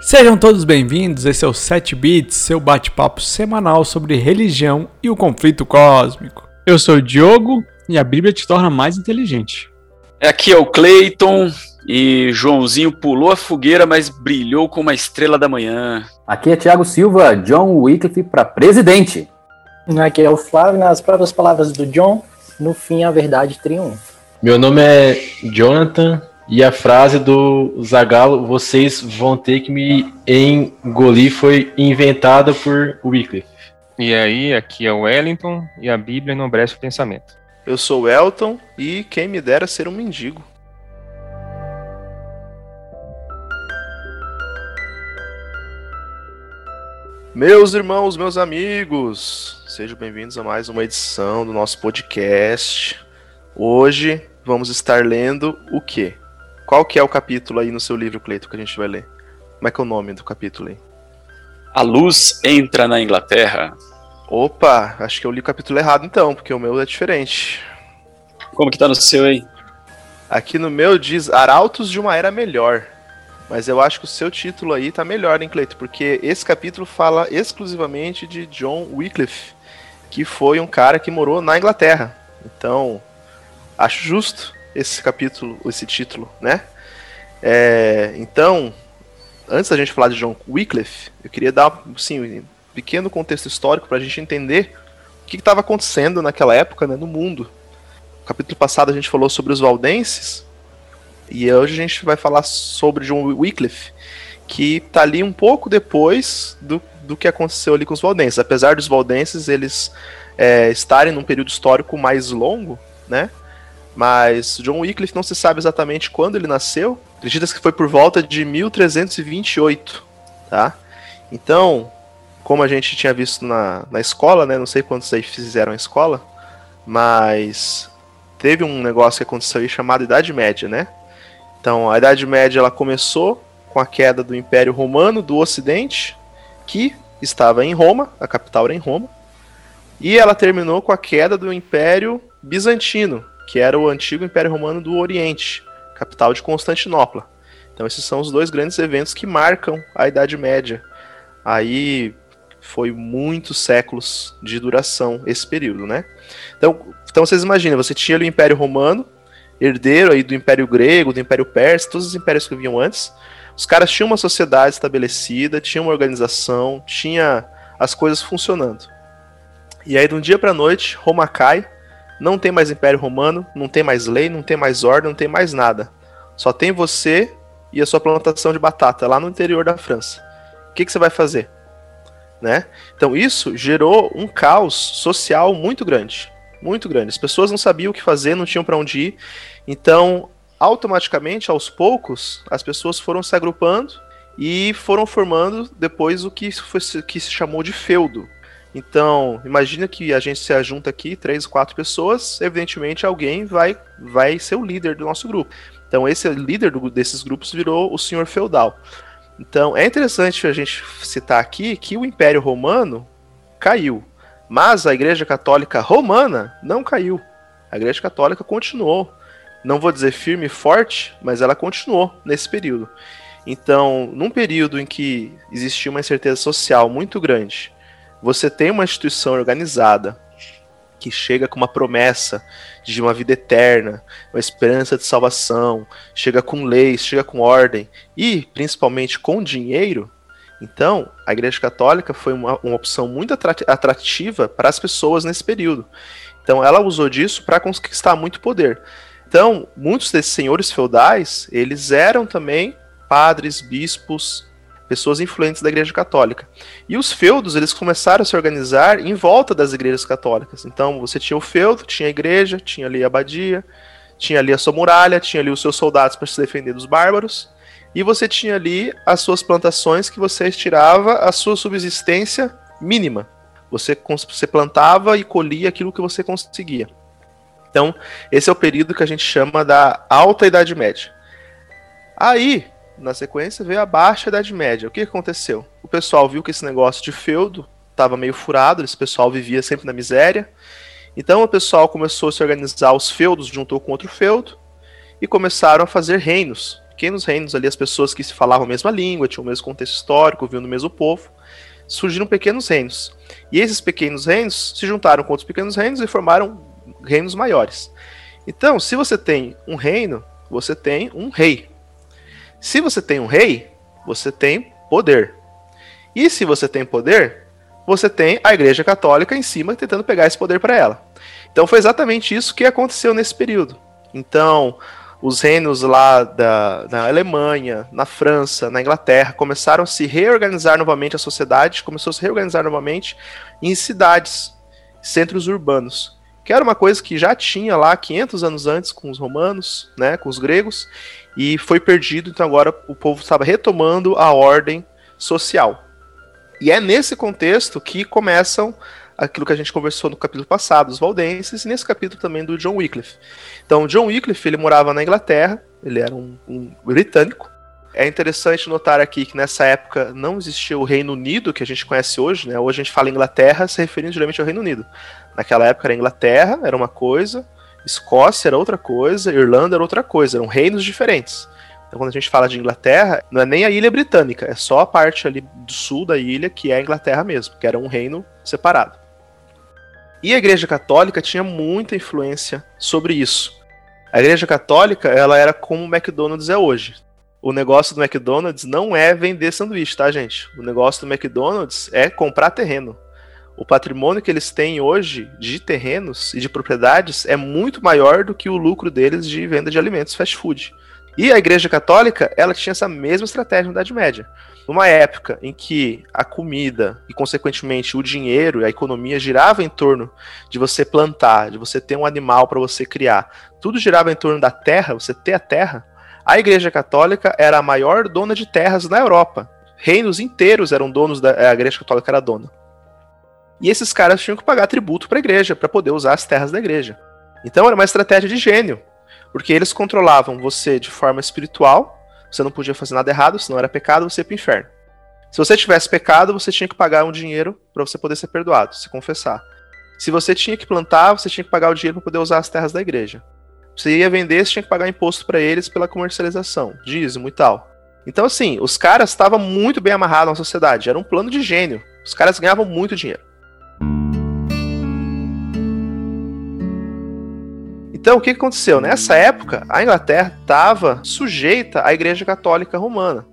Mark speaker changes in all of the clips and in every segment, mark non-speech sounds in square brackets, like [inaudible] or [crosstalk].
Speaker 1: Sejam todos bem-vindos, esse é o 7 Bits, seu bate-papo semanal sobre religião e o conflito cósmico.
Speaker 2: Eu sou o Diogo e a Bíblia te torna mais inteligente.
Speaker 3: Aqui é o Clayton e Joãozinho pulou a fogueira, mas brilhou com uma estrela da manhã.
Speaker 4: Aqui é Thiago Silva, John Wycliffe para presidente.
Speaker 5: Aqui é o Flávio, nas próprias palavras do John, no fim a verdade triunfa.
Speaker 6: Meu nome é Jonathan e a frase do Zagalo, vocês vão ter que me engolir, foi inventada por Wycliffe.
Speaker 7: E aí, aqui é o Wellington e a Bíblia enobrece o pensamento.
Speaker 8: Eu sou o Elton e quem me dera ser um mendigo. Meus irmãos, meus amigos, sejam bem-vindos a mais uma edição do nosso podcast. Hoje vamos estar lendo o quê? Qual que é o capítulo aí no seu livro, Cleito, que a gente vai ler? Como é que é o nome do capítulo aí?
Speaker 3: A luz entra na Inglaterra.
Speaker 8: Opa, acho que eu li o capítulo errado então, porque o meu é diferente.
Speaker 3: Como que tá no seu aí?
Speaker 8: Aqui no meu diz Arautos de uma Era Melhor. Mas eu acho que o seu título aí tá melhor, hein, Cleito? Porque esse capítulo fala exclusivamente de John Wycliffe, que foi um cara que morou na Inglaterra. Então, acho justo esse capítulo, esse título, né? É, então, antes da gente falar de John Wycliffe, eu queria dar assim, um pequeno contexto histórico para a gente entender o que estava acontecendo naquela época né, no mundo. No capítulo passado a gente falou sobre os valdenses, e hoje a gente vai falar sobre John Wycliffe, que está ali um pouco depois do, do que aconteceu ali com os valdenses. Apesar dos valdenses eles é, estarem num período histórico mais longo, né? Mas John Wycliffe não se sabe exatamente quando ele nasceu. Acredita que foi por volta de 1328, tá? Então, como a gente tinha visto na, na escola, né? Não sei quantos aí fizeram a escola, mas teve um negócio que aconteceu aí chamado Idade Média, né? Então, a Idade Média ela começou com a queda do Império Romano do Ocidente, que estava em Roma, a capital era em Roma, e ela terminou com a queda do Império Bizantino, que era o antigo Império Romano do Oriente, capital de Constantinopla. Então, esses são os dois grandes eventos que marcam a Idade Média. Aí foi muitos séculos de duração esse período, né? Então, então vocês imaginem, você tinha o Império Romano, herdeiro aí do Império Grego, do Império Persa, todos os impérios que vinham antes. Os caras tinham uma sociedade estabelecida, tinham uma organização, tinha as coisas funcionando. E aí, de um dia para noite, Roma cai, não tem mais Império Romano, não tem mais lei, não tem mais ordem, não tem mais nada. Só tem você e a sua plantação de batata lá no interior da França. O que, que você vai fazer? Né? Então, isso gerou um caos social muito grande muito grande. As pessoas não sabiam o que fazer, não tinham para onde ir. Então, automaticamente, aos poucos, as pessoas foram se agrupando e foram formando depois o que, foi, que se chamou de feudo. Então, imagina que a gente se ajunta aqui, três, quatro pessoas, evidentemente alguém vai, vai ser o líder do nosso grupo. Então, esse líder do, desses grupos virou o senhor feudal. Então, é interessante a gente citar aqui que o Império Romano caiu. Mas a Igreja Católica Romana não caiu. A Igreja Católica continuou. Não vou dizer firme e forte, mas ela continuou nesse período. Então, num período em que existia uma incerteza social muito grande, você tem uma instituição organizada que chega com uma promessa de uma vida eterna, uma esperança de salvação, chega com leis, chega com ordem e principalmente com dinheiro, então, a Igreja Católica foi uma, uma opção muito atrativa para as pessoas nesse período. Então, ela usou disso para conquistar muito poder. Então, muitos desses senhores feudais, eles eram também padres, bispos, pessoas influentes da Igreja Católica. E os feudos, eles começaram a se organizar em volta das igrejas católicas. Então, você tinha o feudo, tinha a igreja, tinha ali a abadia, tinha ali a sua muralha, tinha ali os seus soldados para se defender dos bárbaros e você tinha ali as suas plantações que você tirava a sua subsistência mínima. Você, você plantava e colhia aquilo que você conseguia. Então, esse é o período que a gente chama da Alta Idade Média. Aí, na sequência, veio a Baixa Idade Média. O que aconteceu? O pessoal viu que esse negócio de feudo estava meio furado, esse pessoal vivia sempre na miséria. Então, o pessoal começou a se organizar, os feudos juntou com outro feudo e começaram a fazer reinos pequenos reinos ali, as pessoas que se falavam a mesma língua, tinham o mesmo contexto histórico, viviam no mesmo povo, surgiram pequenos reinos. E esses pequenos reinos se juntaram com outros pequenos reinos e formaram reinos maiores. Então, se você tem um reino, você tem um rei. Se você tem um rei, você tem poder. E se você tem poder, você tem a Igreja Católica em cima tentando pegar esse poder para ela. Então foi exatamente isso que aconteceu nesse período. Então, os reinos lá da, da Alemanha, na França, na Inglaterra, começaram a se reorganizar novamente, a sociedade começou a se reorganizar novamente em cidades, centros urbanos, que era uma coisa que já tinha lá 500 anos antes com os romanos, né, com os gregos, e foi perdido, então agora o povo estava retomando a ordem social. E é nesse contexto que começam aquilo que a gente conversou no capítulo passado, os valdenses, e nesse capítulo também do John Wycliffe. Então, John Wycliffe, ele morava na Inglaterra, ele era um, um britânico. É interessante notar aqui que nessa época não existia o Reino Unido, que a gente conhece hoje, né? Hoje a gente fala Inglaterra se referindo geralmente ao Reino Unido. Naquela época era Inglaterra, era uma coisa, Escócia era outra coisa, Irlanda era outra coisa, eram reinos diferentes. Então, quando a gente fala de Inglaterra, não é nem a ilha britânica, é só a parte ali do sul da ilha que é a Inglaterra mesmo, que era um reino separado. E a Igreja Católica tinha muita influência sobre isso. A Igreja Católica, ela era como o McDonald's é hoje. O negócio do McDonald's não é vender sanduíche, tá, gente? O negócio do McDonald's é comprar terreno. O patrimônio que eles têm hoje de terrenos e de propriedades é muito maior do que o lucro deles de venda de alimentos fast food. E a Igreja Católica, ela tinha essa mesma estratégia na Idade Média. Numa época em que a comida e, consequentemente, o dinheiro e a economia girava em torno de você plantar, de você ter um animal para você criar, tudo girava em torno da terra, você ter a terra, a Igreja Católica era a maior dona de terras na Europa. Reinos inteiros eram donos da a Igreja Católica era dona. E esses caras tinham que pagar tributo para a igreja para poder usar as terras da igreja. Então era uma estratégia de gênio. Porque eles controlavam você de forma espiritual, você não podia fazer nada errado, senão era pecado, você ia pro inferno. Se você tivesse pecado, você tinha que pagar um dinheiro para você poder ser perdoado, se confessar. Se você tinha que plantar, você tinha que pagar o dinheiro para poder usar as terras da igreja. Você ia vender, você tinha que pagar imposto para eles pela comercialização, dízimo e tal. Então, assim, os caras estavam muito bem amarrados na sociedade. Era um plano de gênio. Os caras ganhavam muito dinheiro. Então, o que aconteceu? Nessa época, a Inglaterra estava sujeita à Igreja Católica Romana.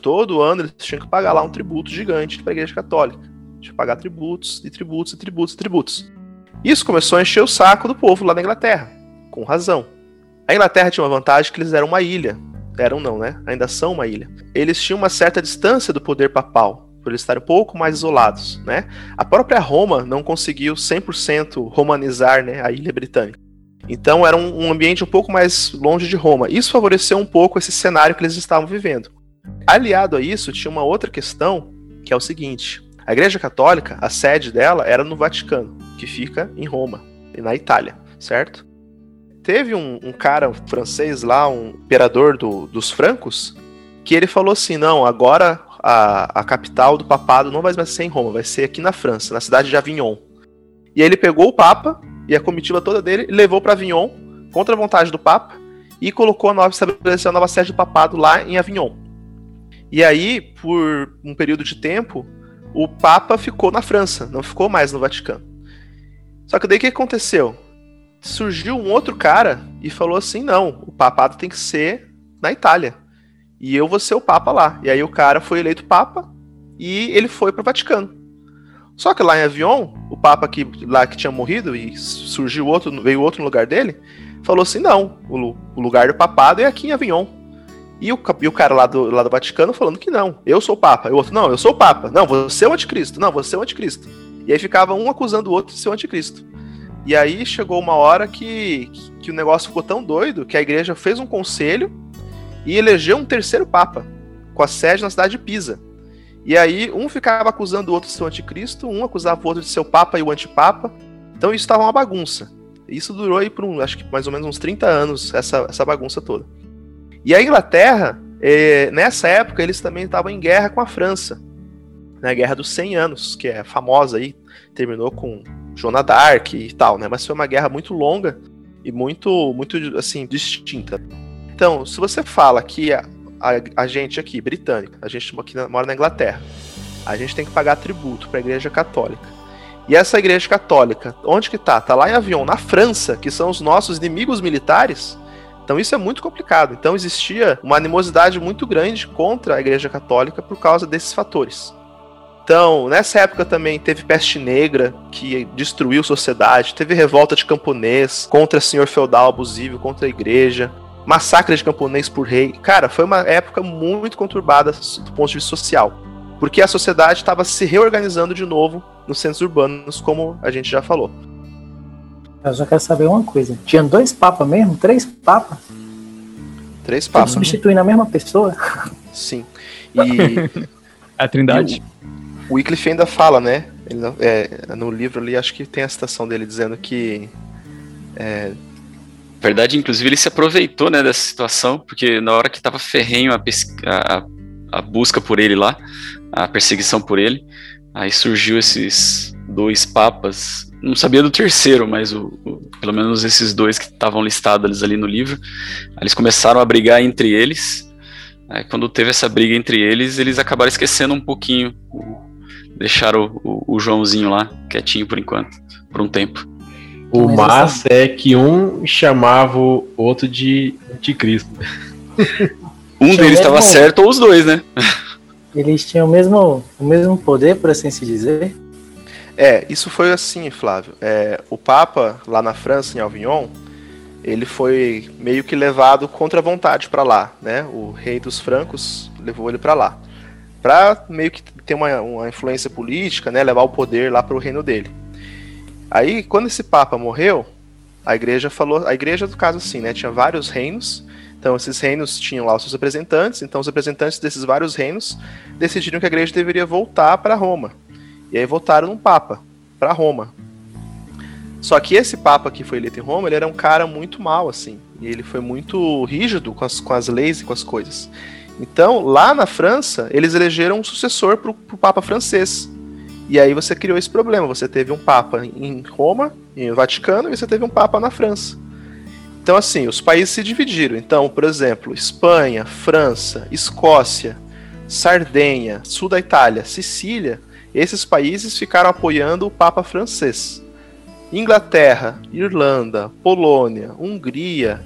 Speaker 8: Todo ano eles tinham que pagar lá um tributo gigante para a Igreja Católica. Tinha que pagar tributos, e tributos, e tributos, e tributos. Isso começou a encher o saco do povo lá na Inglaterra, com razão. A Inglaterra tinha uma vantagem que eles eram uma ilha. Eram não, né? Ainda são uma ilha. Eles tinham uma certa distância do poder papal, por eles estarem um pouco mais isolados, né? A própria Roma não conseguiu 100% romanizar né, a ilha britânica. Então era um, um ambiente um pouco mais longe de Roma. Isso favoreceu um pouco esse cenário que eles estavam vivendo. Aliado a isso, tinha uma outra questão, que é o seguinte: a Igreja Católica, a sede dela era no Vaticano, que fica em Roma, na Itália, certo? Teve um, um cara francês lá, um imperador do, dos francos, que ele falou assim: não, agora a, a capital do papado não vai mais ser em Roma, vai ser aqui na França, na cidade de Avignon. E aí ele pegou o Papa e a comitiva toda dele levou para Avignon, contra a vontade do Papa, e colocou a nova, estabeleceu a nova sede do papado lá em Avignon. E aí, por um período de tempo, o Papa ficou na França, não ficou mais no Vaticano. Só que daí o que aconteceu? Surgiu um outro cara e falou assim: não, o papado tem que ser na Itália. E eu vou ser o Papa lá. E aí o cara foi eleito Papa e ele foi para o Vaticano. Só que lá em Avion, o Papa que, lá que tinha morrido e surgiu outro, veio outro no lugar dele, falou assim: não, o, o lugar do papado é aqui em Avignon. E o, e o cara lá do, lá do Vaticano falando que não, eu sou o Papa. E o outro, não, eu sou o Papa. Não, você é o anticristo. Não, você é o anticristo. E aí ficava um acusando o outro de ser o anticristo. E aí chegou uma hora que, que o negócio ficou tão doido que a igreja fez um conselho e elegeu um terceiro Papa, com a sede na cidade de Pisa. E aí, um ficava acusando o outro de ser o anticristo, um acusava o outro de ser o papa e o antipapa. Então isso estava uma bagunça. Isso durou aí por, um, acho que mais ou menos uns 30 anos, essa, essa bagunça toda. E a Inglaterra, eh, nessa época, eles também estavam em guerra com a França. Na né, Guerra dos 100 Anos, que é famosa aí, terminou com Joana d'Arc e tal, né? Mas foi uma guerra muito longa e muito, muito assim, distinta. Então, se você fala que a, a, a gente aqui, britânica, a gente aqui na- mora na Inglaterra, a gente tem que pagar tributo para a Igreja Católica. E essa Igreja Católica, onde que tá? Tá lá em Avion, na França, que são os nossos inimigos militares. Então isso é muito complicado. Então existia uma animosidade muito grande contra a Igreja Católica por causa desses fatores. Então, nessa época também teve peste negra, que destruiu sociedade, teve revolta de camponês contra senhor feudal abusivo, contra a igreja, massacre de camponês por rei. Cara, foi uma época muito conturbada do ponto de vista social, porque a sociedade estava se reorganizando de novo nos centros urbanos, como a gente já falou.
Speaker 5: Eu só quero saber uma coisa. Tinha dois papas mesmo? Três papas?
Speaker 8: Três papas.
Speaker 5: substituir na mesma pessoa? [laughs]
Speaker 8: Sim. E [laughs]
Speaker 2: A Trindade.
Speaker 8: o Wycliffe ainda fala, né? Ele não- é, no livro ali, acho que tem a citação dele dizendo que
Speaker 3: Na verdade, inclusive, ele se aproveitou né, dessa situação, porque na hora que tava ferrenho a, pes- a- a- busca por ele lá, a perseguição por ele, aí surgiu esses dois papas. Não sabia do terceiro, mas o, o- pelo menos esses dois que estavam listados ali no livro. Eles começaram a brigar entre eles. Aí, quando teve essa briga entre eles, eles acabaram esquecendo um pouquinho. deixaram o, o- o Joãozinho lá, quietinho por enquanto, por um tempo.
Speaker 6: O
Speaker 5: Mas
Speaker 6: massa é que um chamava o outro de anticristo.
Speaker 3: Um deles estava
Speaker 5: mesmo-
Speaker 3: certo ou os dois, né?
Speaker 5: Eles tinham o mesmo, o mesmo poder, por assim se dizer.
Speaker 8: É, isso foi assim, Flávio. É, o Papa, lá na França, em Avignon, ele foi meio que levado contra a vontade para lá, né? O rei dos francos levou ele para lá. Pra meio que ter uma, uma influência política, né? Levar o poder lá para o reino dele. Aí, quando esse Papa morreu, a igreja falou... A igreja, do caso, assim, né? Tinha vários reinos. Então, esses reinos tinham lá os seus representantes. Então, os representantes desses vários reinos decidiram que a igreja deveria voltar para Roma. E aí votaram num papa para Roma. Só que esse papa que foi eleito em Roma, ele era um cara muito mal assim, e ele foi muito rígido com as, com as leis e com as coisas. Então, lá na França, eles elegeram um sucessor pro, pro papa francês. E aí você criou esse problema, você teve um papa em Roma, em Vaticano, e você teve um papa na França. Então, assim, os países se dividiram. Então, por exemplo, Espanha, França, Escócia, Sardenha, sul da Itália, Sicília, esses países ficaram apoiando o Papa francês. Inglaterra, Irlanda, Polônia, Hungria,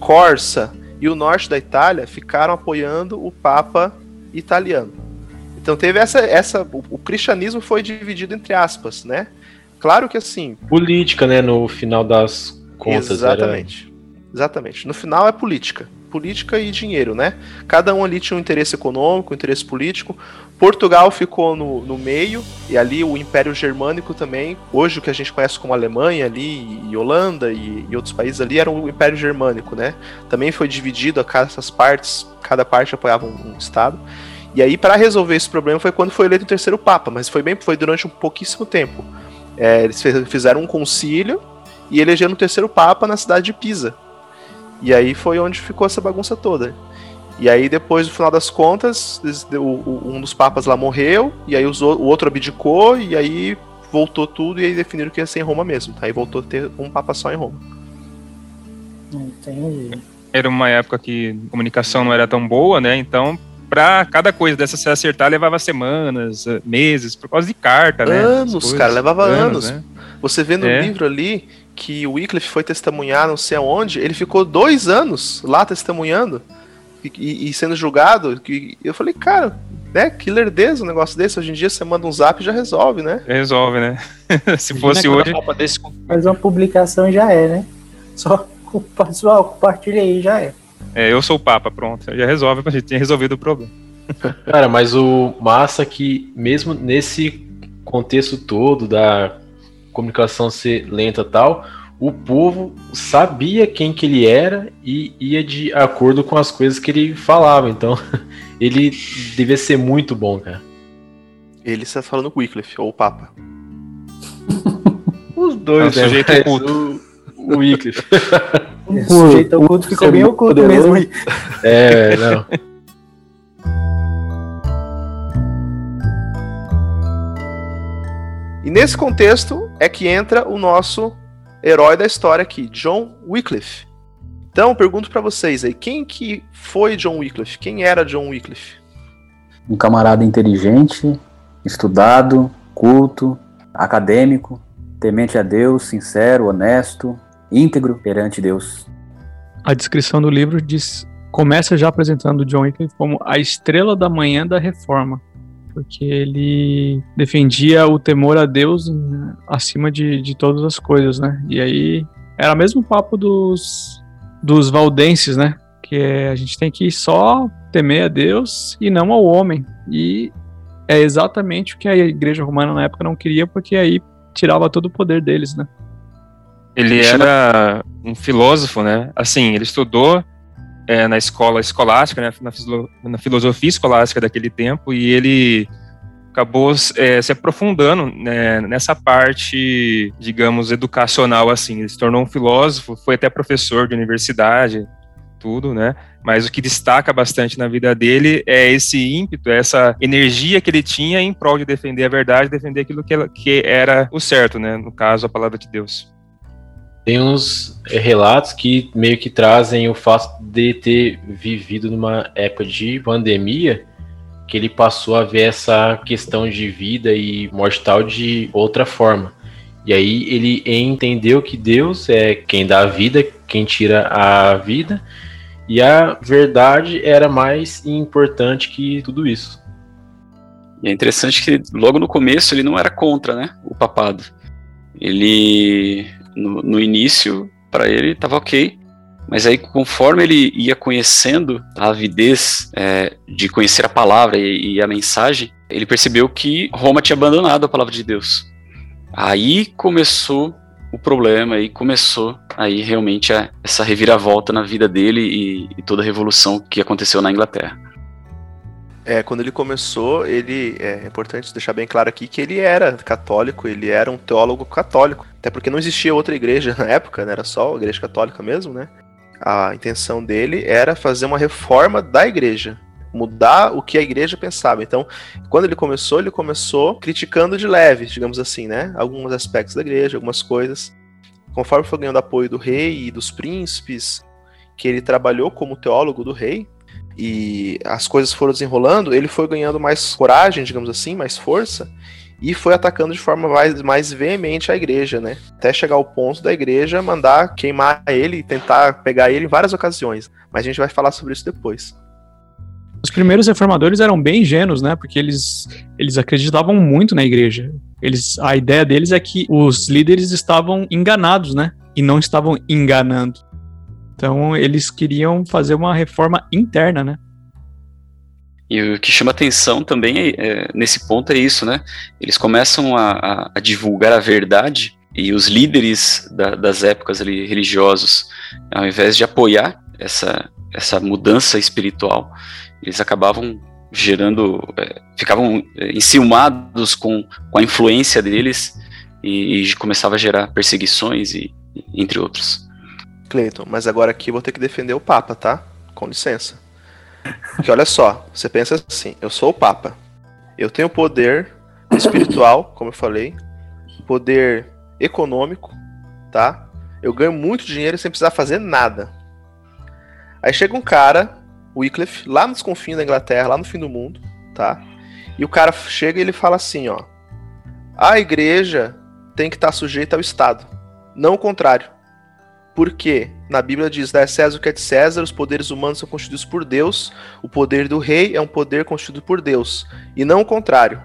Speaker 8: Corsa e o norte da Itália ficaram apoiando o Papa italiano. Então teve essa, essa o, o cristianismo foi dividido entre aspas, né? Claro que assim,
Speaker 6: Política, né? No final das contas. era-
Speaker 8: Exatamente. Exatamente. No final é política. Política e dinheiro, né? Cada um ali tinha um interesse econômico, um interesse político. Portugal ficou no, no meio, e ali o Império Germânico também, hoje o que a gente conhece como Alemanha ali, e Holanda e, e outros países ali, era o Império Germânico, né? Também foi dividido a cada essas partes, cada parte apoiava um, um estado. E aí, para resolver esse problema, foi quando foi eleito o terceiro Papa, mas foi bem, foi durante um pouquíssimo tempo. É, eles fizeram um concílio e elegeram o terceiro Papa na cidade de Pisa. E aí foi onde ficou essa bagunça toda. E aí depois, no final das contas, um dos papas lá morreu, e aí o outro abdicou, e aí voltou tudo, e aí definiram que ia ser em Roma mesmo. Aí voltou a ter um papa só em Roma.
Speaker 5: Entendi.
Speaker 7: Era uma época que a comunicação não era tão boa, né? Então, pra cada coisa dessa se acertar, levava semanas, eh, meses, por causa de carta, né?
Speaker 8: Anos, cara, levava anos.
Speaker 7: né?
Speaker 8: Você vê no
Speaker 7: É.
Speaker 8: livro ali que o Wycliffe foi testemunhar não sei aonde, ele ficou dois anos lá testemunhando e, e- e sendo julgado. Que, eu falei, cara, né, que lerdeza um negócio desse. Hoje em dia você manda um zap e já resolve, né?
Speaker 7: Resolve, né? [laughs] se fosse hoje.
Speaker 2: Desse
Speaker 5: Faz uma publicação e já é, né? Só [laughs] o pessoal compartilha aí já é.
Speaker 7: É, eu sou o Papa, pronto. Já resolve, a gente tinha resolvido o problema. [laughs]
Speaker 6: Cara, mas o massa é que mesmo nesse contexto todo da comunicação ser lenta e tal, o povo sabia quem que ele era e ia de acordo com as coisas que ele falava. Então, [laughs] ele devia ser muito bom, cara.
Speaker 8: Ele está falando Wycliffe, ou o Papa. [laughs]
Speaker 6: Os dois,
Speaker 7: É um
Speaker 6: né?
Speaker 7: sujeito.
Speaker 6: O, o Wycliffe.
Speaker 5: O sujeito oculto ficou bem oculto mesmo aí. [laughs]
Speaker 6: É, não.
Speaker 8: E nesse contexto é que entra o nosso herói da história aqui, John Wycliffe. Então, eu pergunto pra vocês aí, quem que foi John Wycliffe? Quem era John Wycliffe?
Speaker 4: Um camarada inteligente, estudado, culto, acadêmico, temente a Deus, sincero, honesto, íntegro perante Deus.
Speaker 1: A descrição do livro diz, começa já apresentando John Wycliffe como a estrela da manhã da reforma, porque ele defendia o temor a Deus acima de, de todas as coisas, né? E aí era o mesmo papo dos, dos valdenses, né? Que é, a gente tem que só temer a Deus e não ao homem. E é exatamente o que a igreja romana na época não queria, porque aí tirava todo o poder deles, né?
Speaker 7: Ele era um filósofo, né? Assim, ele estudou é, na escola escolástica, né? na, na filosofia escolástica daquele tempo, e ele acabou é, se aprofundando né, nessa parte, digamos, educacional, assim. Ele se tornou um filósofo, foi até professor de universidade, tudo, né? Mas o que destaca bastante na vida dele é esse ímpeto, essa energia que ele tinha em prol de defender a verdade, defender aquilo que, ela- que era o certo, né? No caso, a palavra de Deus.
Speaker 6: Tem uns relatos que meio que trazem o fato de ter vivido numa época de pandemia, que ele passou a ver essa questão de vida e mortal de outra forma. E aí ele entendeu que Deus é quem dá a vida, quem tira a vida, e a verdade era mais importante que tudo isso.
Speaker 3: E é interessante que logo no começo ele não era contra, né, o papado. Ele, no, no início, para ele estava ok, mas aí conforme ele ia conhecendo a avidez é, de conhecer a palavra e, e a mensagem, ele percebeu que Roma tinha abandonado a palavra de Deus. Aí começou o problema, aí começou aí realmente a- essa reviravolta na vida dele e, e toda a revolução que aconteceu na Inglaterra.
Speaker 8: É, quando ele começou, ele é importante deixar bem claro aqui que ele era católico, ele era um teólogo católico, até porque não existia outra igreja [laughs] na época, né? Era só a igreja católica mesmo, né? A intenção dele era fazer uma reforma da igreja, mudar o que a igreja pensava. Então, quando ele começou, ele começou criticando de leve, digamos assim, né? Alguns aspectos da igreja, algumas coisas. Conforme foi ganhando apoio do rei e dos príncipes, que ele trabalhou como teólogo do rei, e as coisas foram desenrolando, ele foi ganhando mais coragem, digamos assim, mais força, e foi atacando de forma mais, mais veemente a igreja, né? Até chegar ao ponto da igreja mandar queimar ele tentar pegar ele em várias ocasiões. Mas a gente vai falar sobre isso depois.
Speaker 1: Os primeiros reformadores eram bem ingênuos, né? Porque eles, eles acreditavam muito na igreja. Eles, a ideia deles é que os líderes estavam enganados, né? E não estavam enganando. Então eles queriam fazer uma reforma interna, né?
Speaker 3: E o que chama atenção também é, é, nesse ponto é isso, né? Eles começam a, a- a divulgar a verdade e os líderes da- das épocas ali religiosos, ao invés de apoiar essa, essa mudança espiritual, eles acabavam gerando, é, ficavam é, enciumados com, com a influência deles e, e começava a gerar perseguições e entre outros.
Speaker 8: Cleiton, mas agora aqui eu vou ter que defender o Papa, tá? Com licença. Porque olha só, você pensa assim, eu sou o Papa. Eu tenho poder espiritual, como eu falei, poder econômico, tá? Eu ganho muito dinheiro sem precisar fazer nada. Aí chega um cara, Wycliffe, lá nos confins da Inglaterra, lá no fim do mundo, tá? E o cara chega e ele fala assim, ó: "A igreja tem que estar sujeita ao Estado, não o contrário. Porque na Bíblia diz: dá César o que é de César, os poderes humanos são constituídos por Deus, o poder do rei é um poder constituído por Deus, e não o contrário.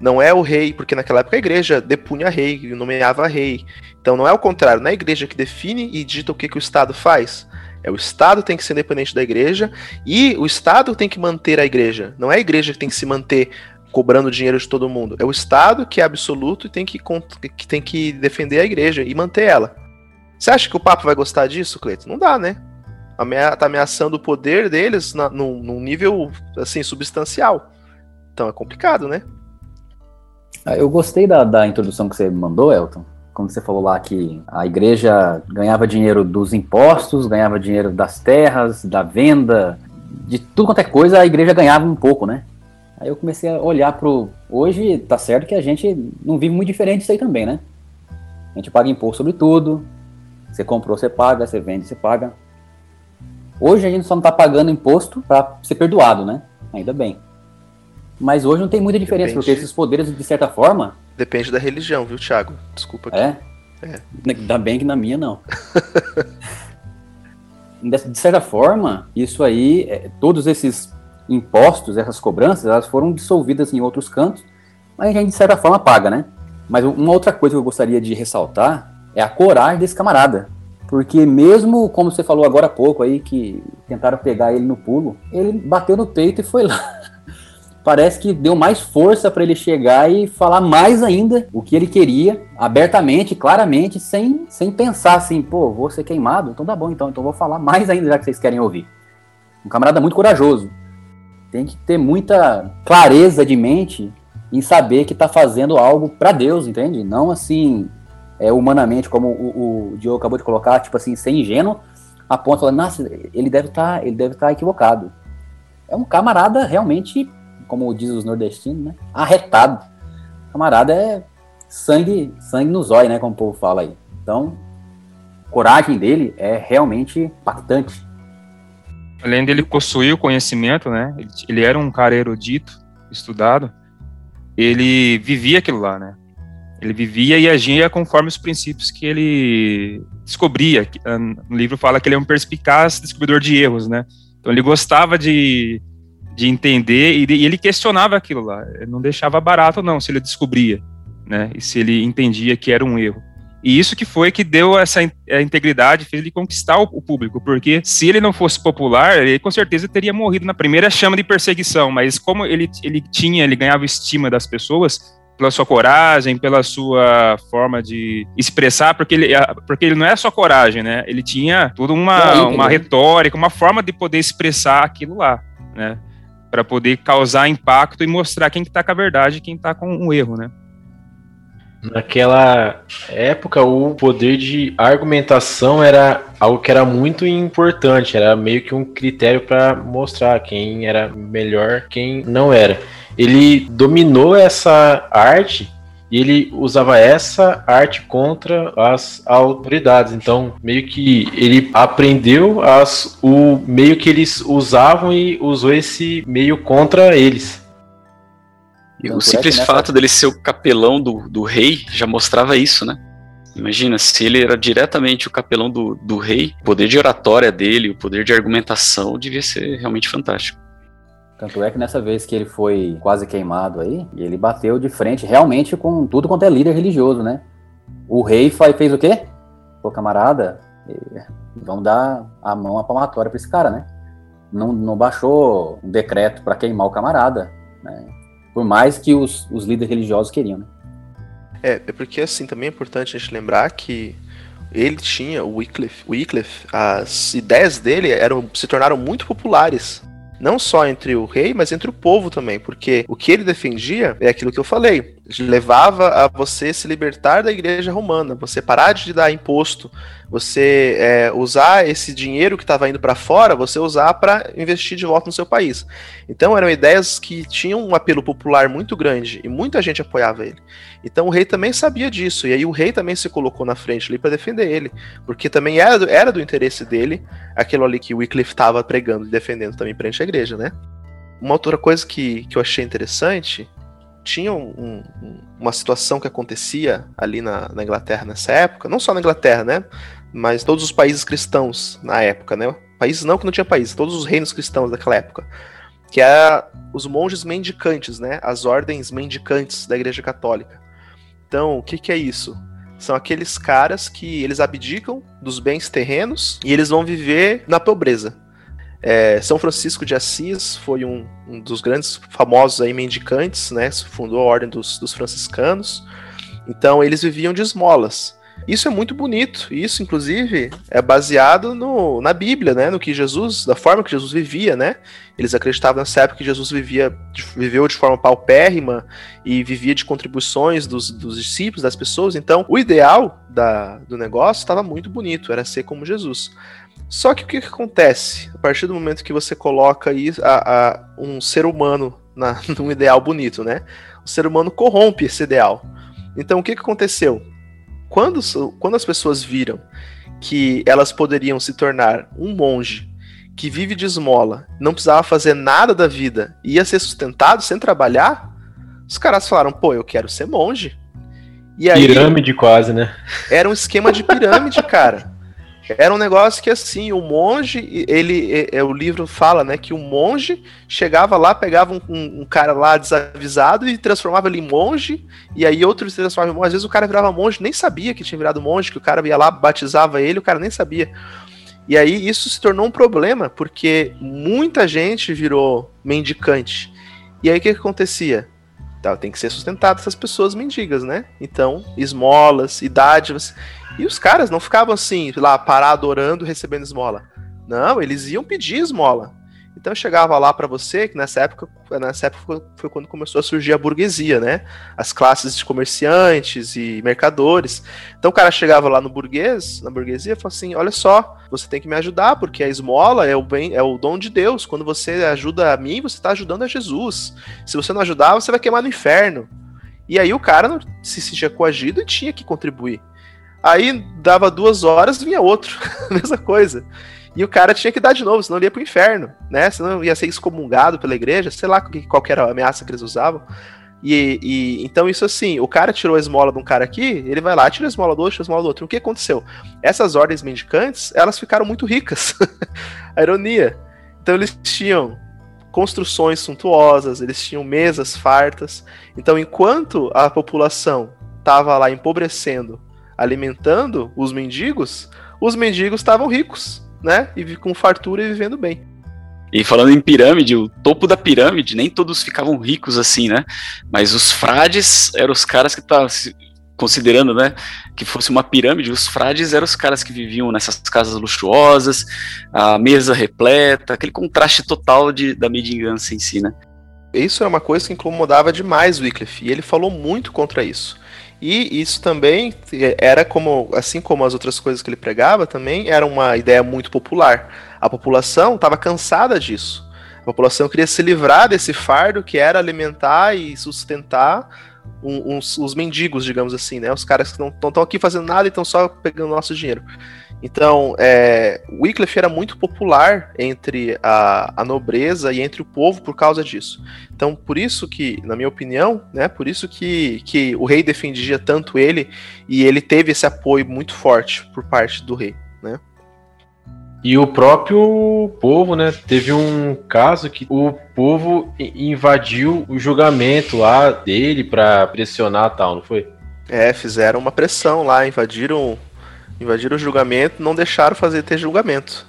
Speaker 8: Não é o rei, porque naquela época a igreja depunha rei, nomeava rei. Então não é o contrário, não é a igreja que define e dita o que, que o Estado faz. É o Estado tem que ser independente da igreja e o Estado tem que manter a igreja. Não é a igreja que tem que se manter cobrando dinheiro de todo mundo. É o Estado que é absoluto e tem que, que tem que defender a igreja e manter ela. Você acha que o Papa vai gostar disso, Cleiton? Não dá, né? Amea tá ameaçando o poder deles na, num, num nível, assim, substancial. Então é complicado, né?
Speaker 4: Ah, Eu gostei da, da introdução que você mandou, Elton. Quando você falou lá que a igreja ganhava dinheiro dos impostos, ganhava dinheiro das terras, da venda, de tudo quanto é coisa, a igreja ganhava um pouco, né? Aí eu comecei a olhar pro. Hoje tá certo que a gente não vive muito diferente disso aí também, né? A gente paga imposto sobre tudo. Você comprou, você paga, você vende, você paga. Hoje a gente só não tá pagando imposto para ser perdoado, né? Ainda bem. Mas hoje não tem muita diferença,
Speaker 8: Depende.
Speaker 4: porque esses poderes, de certa forma,
Speaker 8: Depende da religião, viu, Thiago? Desculpa aqui.
Speaker 4: é.
Speaker 8: É.
Speaker 4: Ainda bem que na minha não. [laughs] de, de certa forma, isso aí, é, todos esses impostos, essas cobranças, elas foram dissolvidas em outros cantos, mas a gente de certa forma paga, né? Mas uma outra coisa que eu gostaria de ressaltar é a coragem desse camarada. Porque mesmo, como você falou agora há pouco aí, que tentaram pegar ele no pulo, ele bateu no peito e foi lá. [laughs] Parece que deu mais força para ele chegar e falar mais ainda o que ele queria, abertamente, claramente, sem, sem pensar assim, pô, vou ser queimado, então tá bom, então, então vou falar mais ainda já que vocês querem ouvir. Um camarada muito corajoso. Tem que ter muita clareza de mente em saber que tá fazendo algo para Deus, entende? Não assim, é, humanamente, como o, o Diogo acabou de colocar, tipo assim, ser ingênuo, a ponto de falar, ele deve deve estar equivocado. É um camarada realmente, como diz os nordestinos, né? Arretado. Camarada é sangue, sangue no zóio, né? Como o povo fala aí. Então, a coragem dele é realmente impactante.
Speaker 7: Além dele possuir o conhecimento, né? Ele, ele era um cara erudito, estudado. Ele vivia aquilo lá, né? Ele vivia e agia conforme os princípios que ele descobria. Ah, No livro fala que ele é um perspicaz descobridor de erros, né? Então ele gostava de, de entender e, e ele questionava aquilo lá. Ele não deixava barato, não, se ele descobria, né? E se ele entendia que era um erro. E isso que foi que deu essa integridade, fez ele conquistar o público, porque se ele não fosse popular, ele com certeza teria morrido na primeira chama de perseguição, mas como ele, ele tinha, ele ganhava estima das pessoas, pela sua coragem, pela sua forma de expressar, porque ele, porque ele não é só coragem, né? Ele tinha toda
Speaker 4: É,
Speaker 7: uma,
Speaker 4: entendeu?
Speaker 7: uma retórica, uma forma de poder expressar aquilo lá, né? Para poder causar impacto e mostrar quem que tá com a verdade e quem tá com o erro, né?
Speaker 6: Naquela época, o poder de argumentação era algo que era muito importante, era meio que um critério para mostrar quem era melhor, quem não era. Ele dominou essa arte e ele usava essa arte contra as autoridades. Então, meio que ele aprendeu as, o meio que eles usavam e usou esse meio contra eles.
Speaker 3: E o simples fato dele ser o capelão do, do rei já mostrava isso, né? Imagina, se ele era diretamente o capelão do, do rei, o poder de oratória dele, o poder de argumentação devia ser realmente fantástico.
Speaker 4: Tanto é que nessa vez que ele foi quase queimado aí, ele bateu de frente realmente com tudo quanto é líder religioso, né? O rei fez o quê? Pô, camarada, eh, vamos dar a mão à palmatória pra esse cara, né? Não, não baixou um decreto para queimar o camarada, né? Por mais que os, os líderes religiosos queriam, né?
Speaker 8: É, é porque assim também é importante a gente lembrar que ele tinha o Wycliffe, o Wycliffe as ideias dele eram se tornaram muito populares. Não só entre o rei, mas entre o povo também, porque o que ele defendia é aquilo que eu falei, levava a você se libertar da igreja romana, você parar de dar imposto, você é, usar esse dinheiro que estava indo para fora, você usar para investir de volta no seu país. Então eram ideias que tinham um apelo popular muito grande e muita gente apoiava ele. Então o rei também sabia disso, e aí o rei também se colocou na frente ali para defender ele, porque também era do, era do interesse dele aquilo ali que o Wycliffe estava pregando e defendendo também perante a igreja, né? Uma outra coisa que, que eu achei interessante, tinha um- um- uma situação que acontecia ali na, na Inglaterra nessa época, não só na Inglaterra, né? Mas todos os países cristãos na época, né? Países não que não tinha países, todos os reinos cristãos daquela época que é os monges mendicantes, né? As ordens mendicantes da Igreja Católica. Então, o que, que é isso? São aqueles caras que eles abdicam dos bens terrenos e eles vão viver na pobreza. É, São Francisco de Assis foi um, um dos grandes famosos aí mendicantes, né? Fundou a ordem dos, dos franciscanos. Então, eles viviam de esmolas. Isso é muito bonito. Isso, inclusive, é baseado no, na Bíblia, né? No que Jesus, da forma que Jesus vivia, né? Eles acreditavam nessa época que Jesus vivia, viveu de forma paupérrima e vivia de contribuições dos, dos discípulos, das pessoas. Então, o ideal da, do negócio estava muito bonito, era ser como Jesus. Só que o que, que acontece? A partir do momento que você coloca aí a, a- um ser humano na, [laughs] num ideal bonito, né? O ser humano corrompe esse ideal. Então, o que, que aconteceu? Quando, quando as pessoas viram que elas poderiam se tornar um monge que vive de esmola, não precisava fazer nada da vida, ia ser sustentado sem trabalhar, os caras falaram, pô, eu quero ser monge.
Speaker 6: E aí, pirâmide quase, né?
Speaker 8: Era um esquema de pirâmide, cara. Era um negócio que assim, o monge, ele, é, o livro fala, né, que o monge chegava lá, pegava um, um, um, cara lá desavisado e transformava ele em monge, e aí outro se em monge. Às vezes o cara virava monge, nem sabia que tinha virado monge, que o cara ia lá, batizava ele, o cara nem sabia. E aí isso se tornou um problema, porque muita gente virou mendicante. E aí o que, que acontecia? Então, tem que ser sustentado essas pessoas mendigas, né? Então, esmolas, idádivas. E os caras não ficavam assim, lá, parado orando, recebendo esmola. Não, eles iam pedir esmola. Então chegava lá para você, que nessa época, nessa época foi quando começou a surgir a burguesia, né? As classes de comerciantes e mercadores. Então o cara chegava lá no burguês, na burguesia, e falava assim: olha só, você tem que me ajudar, porque a esmola é o bem, é o dom de Deus. Quando você ajuda a mim, você está ajudando a Jesus. Se você não ajudar, você vai queimar no inferno. E aí o cara se sentia coagido e tinha que contribuir. Aí dava duas horas, vinha outro, [laughs] mesma coisa. E o cara tinha que dar de novo, senão ele ia pro inferno, né? Senão ia ser excomungado pela igreja, sei lá qual era a ameaça que eles usavam. E, e, então isso assim, o cara tirou a esmola de um cara aqui, ele vai lá, tira a esmola do outro, tira a esmola do outro. O que aconteceu? Essas ordens mendicantes, elas ficaram muito ricas. [laughs] a ironia. Então eles tinham construções suntuosas, eles tinham mesas fartas. Então enquanto a população estava lá empobrecendo, alimentando os mendigos, os mendigos estavam ricos, né? E com fartura e vivendo bem.
Speaker 3: E falando em pirâmide, o topo da pirâmide, nem todos ficavam ricos assim, né? Mas os frades eram os caras que estavam considerando, né, que fosse uma pirâmide, os frades eram os caras que viviam nessas casas luxuosas, a mesa repleta, aquele contraste total de, da mendigância em si, né?
Speaker 8: Isso é uma coisa que incomodava demais o Wycliffe, e ele falou muito contra isso. E isso também era como, assim como as outras coisas que ele pregava, também era uma ideia muito popular. A população estava cansada disso. A população queria se livrar desse fardo que era alimentar e sustentar uns, os mendigos, digamos assim, né? Os caras que não estão aqui fazendo nada e estão só pegando nosso dinheiro. Então, é, Wycliffe era muito popular entre a, a, nobreza e entre o povo por causa disso. Então, por isso que, na minha opinião, né, por isso que, que o rei defendia tanto ele e ele teve esse apoio muito forte por parte do rei, né?
Speaker 6: E o próprio povo, né? Teve um caso que o povo invadiu o julgamento lá dele para pressionar tal, não foi?
Speaker 8: É, fizeram uma pressão lá, invadiram Invadiram o julgamento, não deixaram fazer ter julgamento.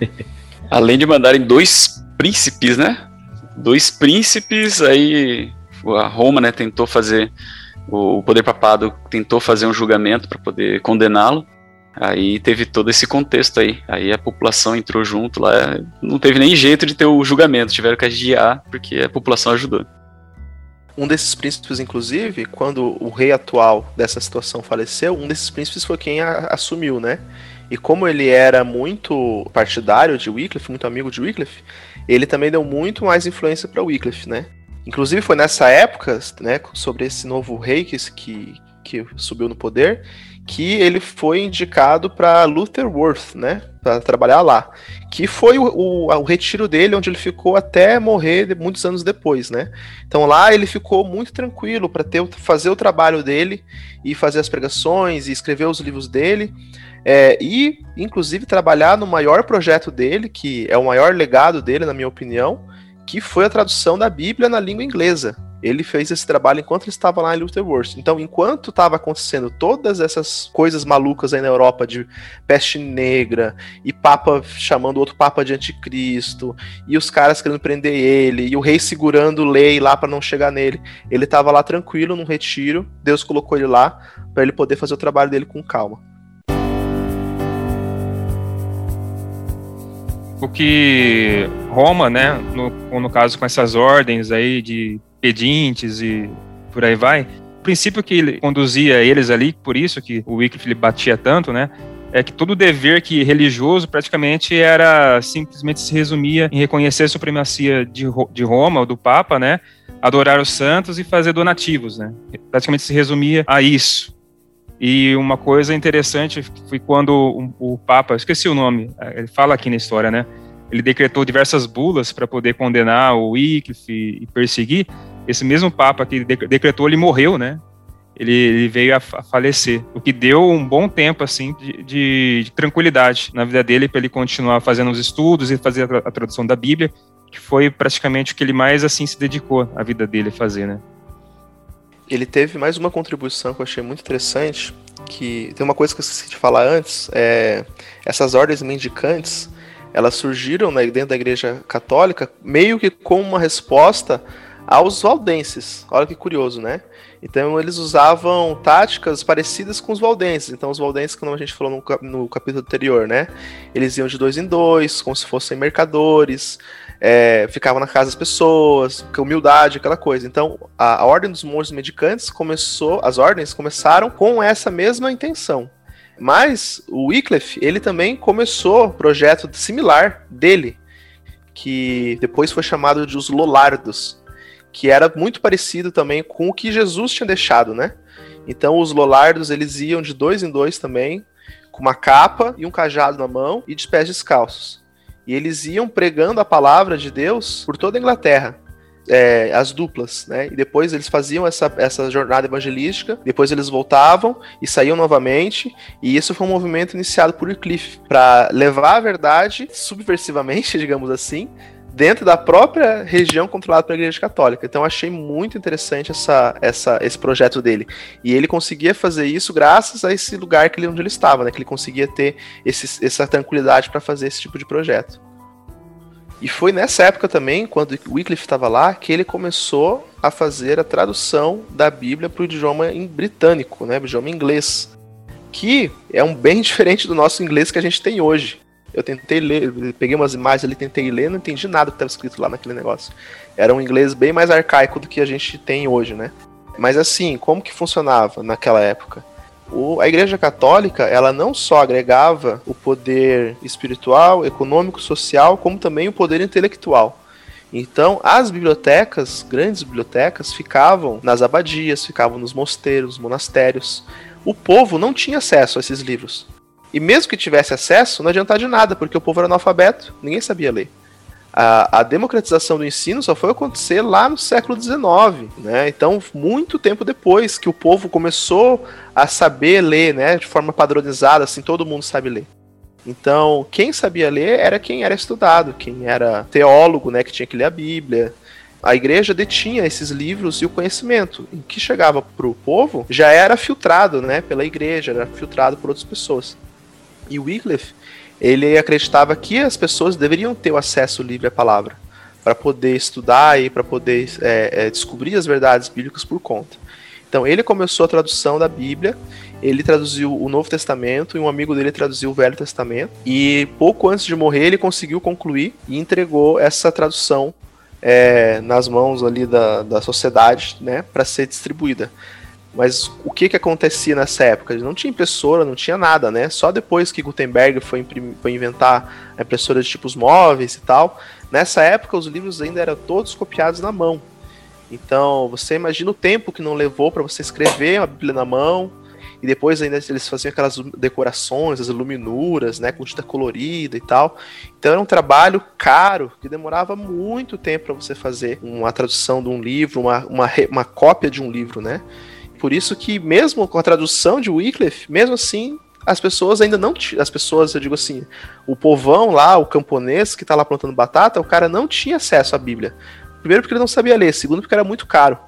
Speaker 8: [laughs]
Speaker 3: Além de mandarem dois príncipes, né? Dois príncipes, aí a Roma, né, tentou fazer o poder papado tentou fazer um julgamento para poder condená-lo. Aí teve todo esse contexto aí. Aí a população entrou junto lá, não teve nem jeito de ter o julgamento, tiveram que adiar porque a população ajudou.
Speaker 8: Um desses príncipes, inclusive, quando o rei atual dessa situação faleceu, um desses príncipes foi quem a, assumiu, né? E como ele era muito partidário de Wycliffe, muito amigo de Wycliffe, ele também deu muito mais influência para Wycliffe, né? Inclusive foi nessa época, né, sobre esse novo rei que, que, que subiu no poder, que ele foi indicado para Lutherworth, né, para trabalhar lá, que foi o, o, o, retiro dele, onde ele ficou até morrer muitos anos depois, né. Então lá ele ficou muito tranquilo para fazer o trabalho dele e fazer as pregações e escrever os livros dele. É, e, inclusive, trabalhar no maior projeto dele, que é o maior legado dele, na minha opinião, que foi a tradução da Bíblia na língua inglesa. Ele fez esse trabalho enquanto ele estava lá em Lutherworth. Então, enquanto estava acontecendo todas essas coisas malucas aí na Europa de peste negra e papa chamando outro papa de anticristo e os caras querendo prender ele e o rei segurando lei lá para não chegar nele, ele estava lá tranquilo num retiro. Deus colocou ele lá para ele poder fazer o trabalho dele com calma.
Speaker 7: O que Roma, né, no, no caso com essas ordens aí de pedintes e por aí vai. O princípio que ele conduzia eles ali, por isso que o Wycliffe batia tanto, né? É que todo dever que religioso praticamente era simplesmente se resumia em reconhecer a supremacia de, de Roma, ou do Papa, né? Adorar os santos e fazer donativos, né? Praticamente se resumia a isso. E uma coisa interessante foi quando o, o Papa, esqueci o nome, ele fala aqui na história, né? Ele decretou diversas bulas para poder condenar o Wycliffe e perseguir. Esse mesmo Papa que decretou, ele morreu, né? Ele, ele veio a, a, falecer, o que deu um bom tempo assim de, de, de tranquilidade na vida dele para ele continuar fazendo os estudos e fazer a, a tradução da Bíblia, que foi praticamente o que ele mais assim se dedicou à vida dele a fazer, né?
Speaker 8: ele teve mais uma contribuição que eu achei muito interessante, que tem uma coisa que eu esqueci de falar antes, é, essas ordens mendicantes, elas surgiram né, dentro da igreja católica meio que como uma resposta aos valdenses. Olha que curioso, né? Então eles usavam táticas parecidas com os valdenses. Então os valdenses, como a gente falou no, no capítulo anterior, né? Eles iam de dois em dois, como se fossem mercadores é, ficavam na casa das pessoas, com humildade, aquela coisa. Então, a, a Ordem dos Monges Medicantes começou, as ordens começaram com essa mesma intenção. Mas o Wycliffe, ele também começou um projeto similar dele, que depois foi chamado de os Lolardos, que era muito parecido também com o que Jesus tinha deixado, né? Então os Lolardos, eles iam de dois em dois também, com uma capa e um cajado na mão e de pés descalços. E eles iam pregando a palavra de Deus por toda a Inglaterra. É, as duplas, né? E depois eles faziam essa, essa jornada evangelística, depois eles voltavam e saíam novamente, e isso foi um movimento iniciado por Wycliffe para levar a verdade subversivamente, [laughs] digamos assim, dentro da própria região controlada pela Igreja Católica. Então achei muito interessante essa, essa, esse projeto dele. E ele conseguia fazer isso graças a esse lugar que ele, onde ele estava, né? Que ele conseguia ter esse, essa tranquilidade para fazer esse tipo de projeto. E foi nessa época também, quando Wycliffe estava lá, que ele começou a fazer a tradução da Bíblia para o idioma britânico, né, o idioma inglês, que é um bem [laughs] diferente do nosso inglês que a gente tem hoje. Eu tentei ler, peguei umas imagens ali, tentei ler, não entendi nada que estava escrito lá naquele negócio. Era um inglês bem mais arcaico do que a gente tem hoje, né? Mas assim, como que funcionava naquela época? O, a Igreja Católica, ela não só agregava o poder espiritual, econômico, social, como também o poder intelectual. Então, as bibliotecas, grandes bibliotecas, ficavam nas abadias, ficavam nos mosteiros, monastérios. O povo não tinha acesso a esses livros. E mesmo que tivesse acesso, não adiantava de nada, porque o povo era analfabeto, ninguém sabia ler. A, a, democratização do ensino só foi acontecer lá no século XIX, né? Então, muito tempo depois que o povo começou a saber ler, né? De forma padronizada, assim, todo mundo sabe ler. Então, quem sabia ler era quem era estudado, quem era teólogo, né? Que tinha que ler a Bíblia. A igreja detinha esses livros e o conhecimento. Em que chegava para o povo já era filtrado, né? Pela igreja, era filtrado por outras pessoas. E Wycliffe, ele acreditava que as pessoas deveriam ter o acesso livre à palavra para poder estudar e para poder é, é, descobrir as verdades bíblicas por conta. Então ele começou a tradução da Bíblia, ele traduziu o Novo Testamento e um amigo dele traduziu o Velho Testamento. E pouco antes de morrer ele conseguiu concluir e entregou essa tradução é, nas mãos ali da, da sociedade, né, para ser distribuída. Mas o que que acontecia nessa época? Não tinha impressora, não tinha nada, né? Só depois que Gutenberg foi, foi inventar a impressora de tipos móveis e tal. Nessa época, os livros ainda eram todos copiados na mão. Então, você imagina o tempo que não levou para você escrever a Bíblia na mão. E depois ainda eles faziam aquelas decorações, as iluminuras, né, com tinta colorida e tal. Então era um trabalho caro, que demorava muito tempo para você fazer uma tradução de um livro, uma, uma, uma cópia de um livro, né? Por isso que mesmo com a tradução de Wycliffe, mesmo assim, as pessoas ainda não as pessoas, eu digo assim, o povão lá, o camponês que está lá plantando batata, o cara não tinha acesso à Bíblia. Primeiro porque ele não sabia ler, segundo porque era muito caro.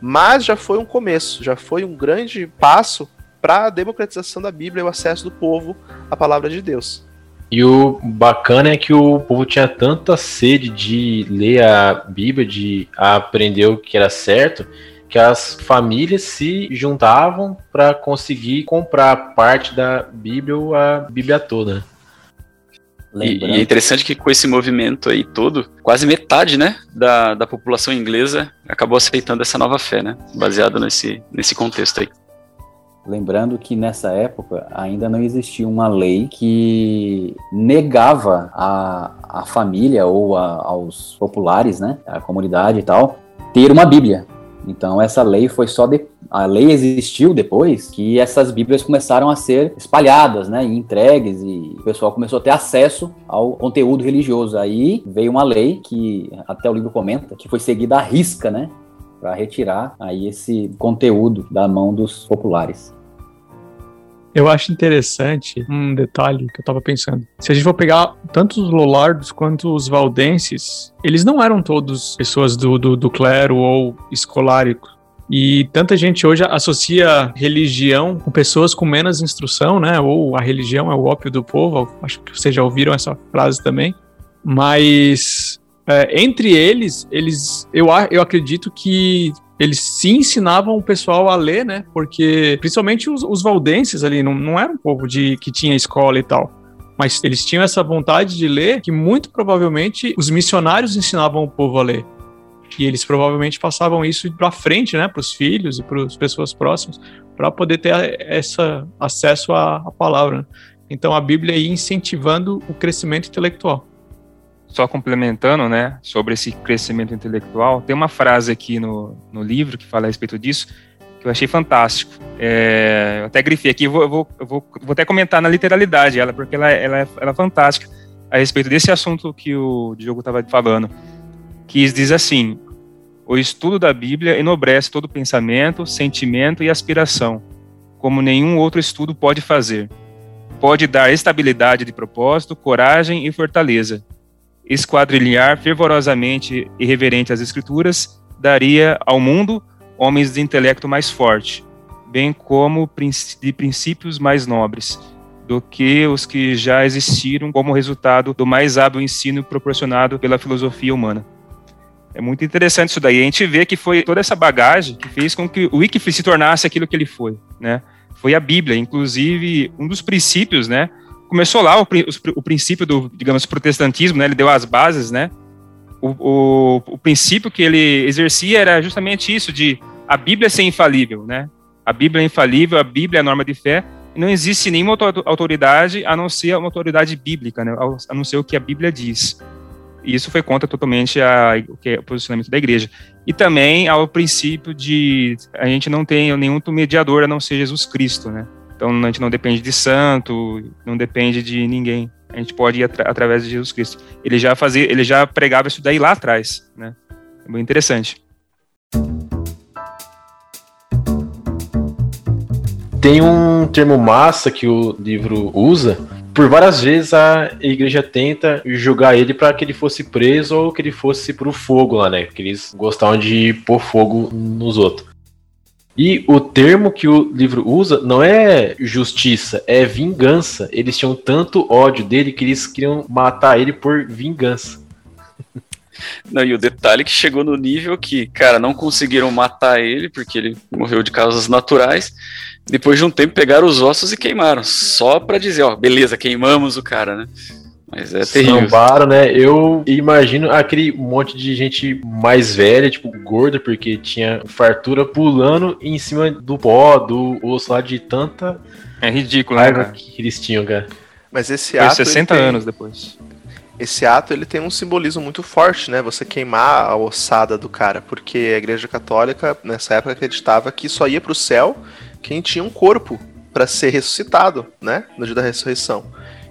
Speaker 8: Mas já foi um começo, já foi um grande passo para a democratização da Bíblia e o acesso do povo à palavra de Deus.
Speaker 6: E o bacana é que o povo tinha tanta sede de ler a Bíblia, de aprender o que era certo, que as famílias se juntavam para conseguir comprar parte da Bíblia ou a Bíblia toda.
Speaker 3: E, e, é interessante que com esse movimento aí todo, quase metade, né, da, da população inglesa acabou aceitando essa nova fé, né, baseado nesse, nesse contexto aí.
Speaker 4: Lembrando que nessa época ainda não existia uma lei que negava a, a família ou a, aos populares, né, a comunidade e tal, ter uma Bíblia. Então essa lei foi só de, a lei existiu depois que essas Bíblias começaram a ser espalhadas, né, e entregues e o pessoal começou a ter acesso ao conteúdo religioso. Aí veio uma lei que até o livro comenta que foi seguida à risca, né, para retirar aí esse conteúdo da mão dos populares.
Speaker 1: Eu acho interessante um detalhe que eu tava pensando. Se a gente for pegar tanto os Lollardos quanto os Valdenses, eles não eram todos pessoas do, do, do clero ou escoláricos. E tanta gente hoje associa religião com pessoas com menos instrução, né? Ou a religião é o ópio do povo. Acho que vocês já ouviram essa frase também. Mas é, entre eles, eles eu, eu acredito que eles se ensinavam o pessoal a ler, né? Porque principalmente os, os valdenses ali não, não era um povo de que tinha escola e tal. Mas eles tinham essa vontade de ler que muito provavelmente os missionários ensinavam o povo a ler. E eles provavelmente passavam isso para frente, né, para os filhos e para as pessoas próximas, para poder ter essa acesso à, à palavra. Né? Então a Bíblia ia incentivando o crescimento intelectual
Speaker 7: só complementando, né, sobre esse crescimento intelectual, tem uma frase aqui no, no livro que fala a respeito disso, que eu achei fantástico. É, eu até grifei aqui, eu vou, eu vou, eu vou, vou, até comentar na literalidade ela, porque ela, ela, é, ela é fantástica a respeito desse assunto que o Diogo estava falando, que diz assim, o estudo da Bíblia enobrece todo pensamento, sentimento e aspiração, como nenhum outro estudo pode fazer. Pode dar estabilidade de propósito, coragem e fortaleza, esquadrilhar fervorosamente e reverente às Escrituras, daria ao mundo homens de intelecto mais forte, bem como de princípios mais nobres, do que os que já existiram como resultado do mais hábil ensino proporcionado pela filosofia humana. É muito interessante isso daí. A gente vê que foi toda essa bagagem que fez com que o Wycliffe se tornasse aquilo que ele foi, né? Foi a Bíblia, inclusive um dos princípios, né? Começou lá o, o, princípio do, digamos, protestantismo, né? Ele deu as bases, né? O, o, o, princípio que ele exercia era justamente isso, de a Bíblia ser infalível, né? A Bíblia é infalível, a Bíblia é a norma de fé, e não existe nenhuma autoridade a não ser uma autoridade bíblica, né? A não ser o que a Bíblia diz. E isso foi contra totalmente a, o, que é o posicionamento da igreja. E também ao princípio de a gente não tem nenhum mediador a não ser Jesus Cristo, né? Então a gente não depende de santo, não depende de ninguém. A gente pode ir atra através de Jesus Cristo. Ele já fazia, ele já pregava isso daí lá atrás, né? É muito interessante.
Speaker 6: Tem um termo massa que o livro usa. Por várias vezes a igreja tenta julgar ele para que ele fosse preso ou que ele fosse pro fogo lá, né? Que eles gostavam de pôr fogo nos outros. E o termo que o livro usa não é justiça, é vingança. Eles tinham tanto ódio dele que eles queriam matar ele por vingança. [laughs]
Speaker 3: Não, e o detalhe é que chegou no nível que, cara, não conseguiram matar ele porque ele morreu de causas naturais. Depois de um tempo pegaram os ossos e queimaram, só para dizer, ó, beleza, queimamos o cara, né? Mas é terrível.
Speaker 6: Sambaram, né? Eu imagino aquele monte de gente mais velha, tipo, gorda, porque tinha fartura pulando em cima do pó, do osso lá de tanta.
Speaker 7: É ridículo, né? Cara?
Speaker 6: que eles tinham, cara.
Speaker 8: Mas esse ato.
Speaker 7: Foi 60 tem... anos depois.
Speaker 8: Esse ato ele tem um simbolismo muito forte, né? Você queimar a ossada do cara, porque a Igreja Católica nessa época acreditava que só ia para o céu quem tinha um corpo para ser ressuscitado, né? No dia da ressurreição.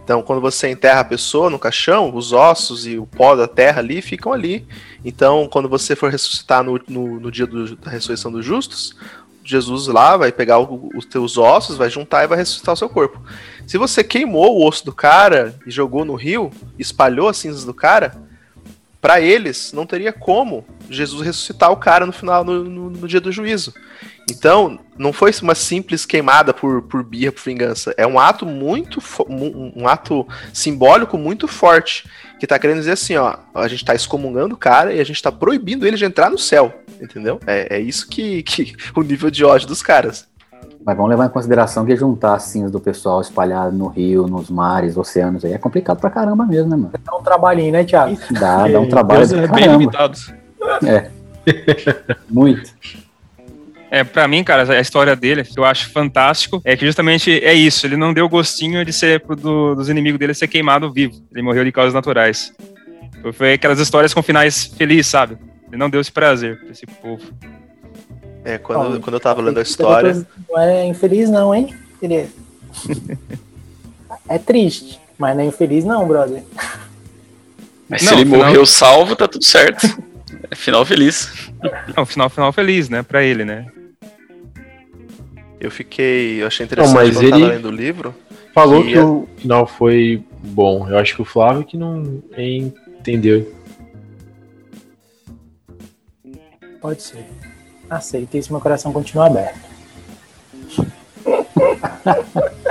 Speaker 8: Então, quando você enterra a pessoa no caixão, os ossos e o pó da terra ali ficam ali. Então, quando você for ressuscitar no, no, no dia do, da ressurreição dos justos, Jesus lá vai pegar o, os teus ossos, vai juntar e vai ressuscitar o seu corpo. Se você queimou o osso do cara e jogou no rio, espalhou as cinzas do cara, para eles não teria como Jesus ressuscitar o cara no final, no, no, no dia do juízo. Então, não foi uma simples queimada por, por birra, por vingança. É um ato muito. um ato simbólico muito forte. Que tá querendo dizer assim, ó, a gente tá excomungando o cara e a gente tá proibindo ele de entrar no céu. Entendeu? É, é isso que, [laughs] que. o nível de ódio dos caras.
Speaker 4: Mas vamos levar em consideração que juntar as cinzas do pessoal espalhado no rio, nos mares, oceanos aí é complicado pra caramba mesmo, né, mano?
Speaker 5: Dá um trabalhinho, né, Thiago?
Speaker 4: Dá, dá um [laughs] trabalho. Deus é bem limitado. É. Muito.
Speaker 7: É, para mim, cara, a história dele, que eu acho fantástico, é que justamente é isso. Ele não deu gostinho de ser do, dos inimigos dele ser queimado vivo. Ele morreu de causas naturais. Foi aquelas histórias com finais felizes, sabe? Ele não deu esse prazer pra esse povo.
Speaker 8: É, quando,
Speaker 5: Ó,
Speaker 8: quando eu tava lendo a história.
Speaker 5: Não é infeliz, não, hein? Ele... [laughs] É triste, mas não é infeliz, não, brother.
Speaker 3: Mas
Speaker 7: Não,
Speaker 3: se ele
Speaker 7: final-
Speaker 3: morreu salvo, tá tudo certo. É final feliz.
Speaker 7: Não, final, final feliz, né? Pra ele, né?
Speaker 8: Eu fiquei. Eu achei interessante
Speaker 6: Não, mas
Speaker 8: quando eu tava
Speaker 6: ele-
Speaker 8: lendo o livro.
Speaker 6: Falou
Speaker 8: Que
Speaker 6: que
Speaker 8: é-
Speaker 6: o final foi bom. Eu acho que o Flávio que não entendeu.
Speaker 5: Pode ser. Aceita isso, meu coração continua aberto. [laughs]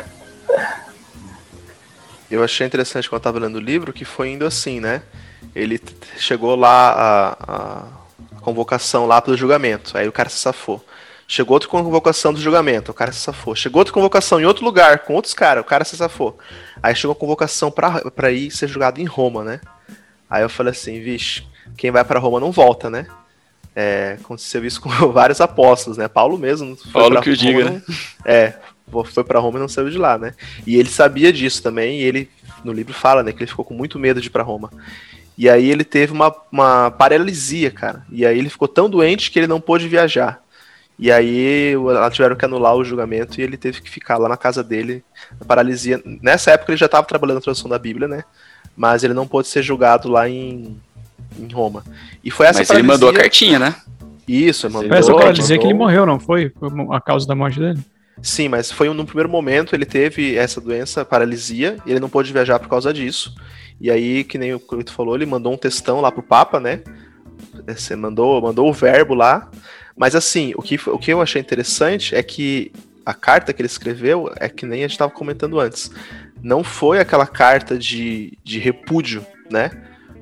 Speaker 8: Eu achei interessante quando eu tava lendo o livro que foi indo assim, né? Ele chegou lá a, a convocação lá pro julgamento, aí o cara se safou. Chegou outra convocação do julgamento, o cara se safou. Chegou outra convocação em outro lugar, com outros caras, o cara se safou. Aí chegou a convocação pra, pra ir ser julgado em Roma, né? Aí eu falei assim, vixe, quem vai pra Roma não volta, né? É, aconteceu isso com [laughs] vários apóstolos, né? Paulo mesmo. foi
Speaker 3: Paulo que o
Speaker 8: Roma,
Speaker 3: diga,
Speaker 8: não- É, foi pra Roma e não saiu de lá, né? E ele sabia disso também, e ele, no livro fala, né, que ele ficou com muito medo de ir pra Roma. E aí ele teve uma, uma paralisia, cara. E aí ele ficou tão doente que ele não pôde viajar. E aí ela tiveram que anular o julgamento e ele teve que ficar lá na casa dele, na paralisia. Nessa época ele já estava trabalhando na tradução da Bíblia, né? Mas ele não pôde ser julgado lá em, em Roma. E foi essa
Speaker 3: Mas ele mandou a
Speaker 8: paralisia-
Speaker 3: cartinha, né?
Speaker 8: Isso, mandou.
Speaker 1: Foi essa
Speaker 8: mandou.
Speaker 1: paralisia que ele morreu, não foi? Foi a causa da morte dele?
Speaker 8: Sim, mas foi no primeiro momento ele teve essa doença, paralisia, e ele não pôde viajar por causa disso. E aí, que nem o Cleito falou, ele mandou um textão lá pro Papa, né? Você mandou, mandou o verbo lá. Mas assim, o que, o que eu achei interessante é que a carta que ele escreveu é que nem a gente estava comentando antes. Não foi aquela carta de, de repúdio, né?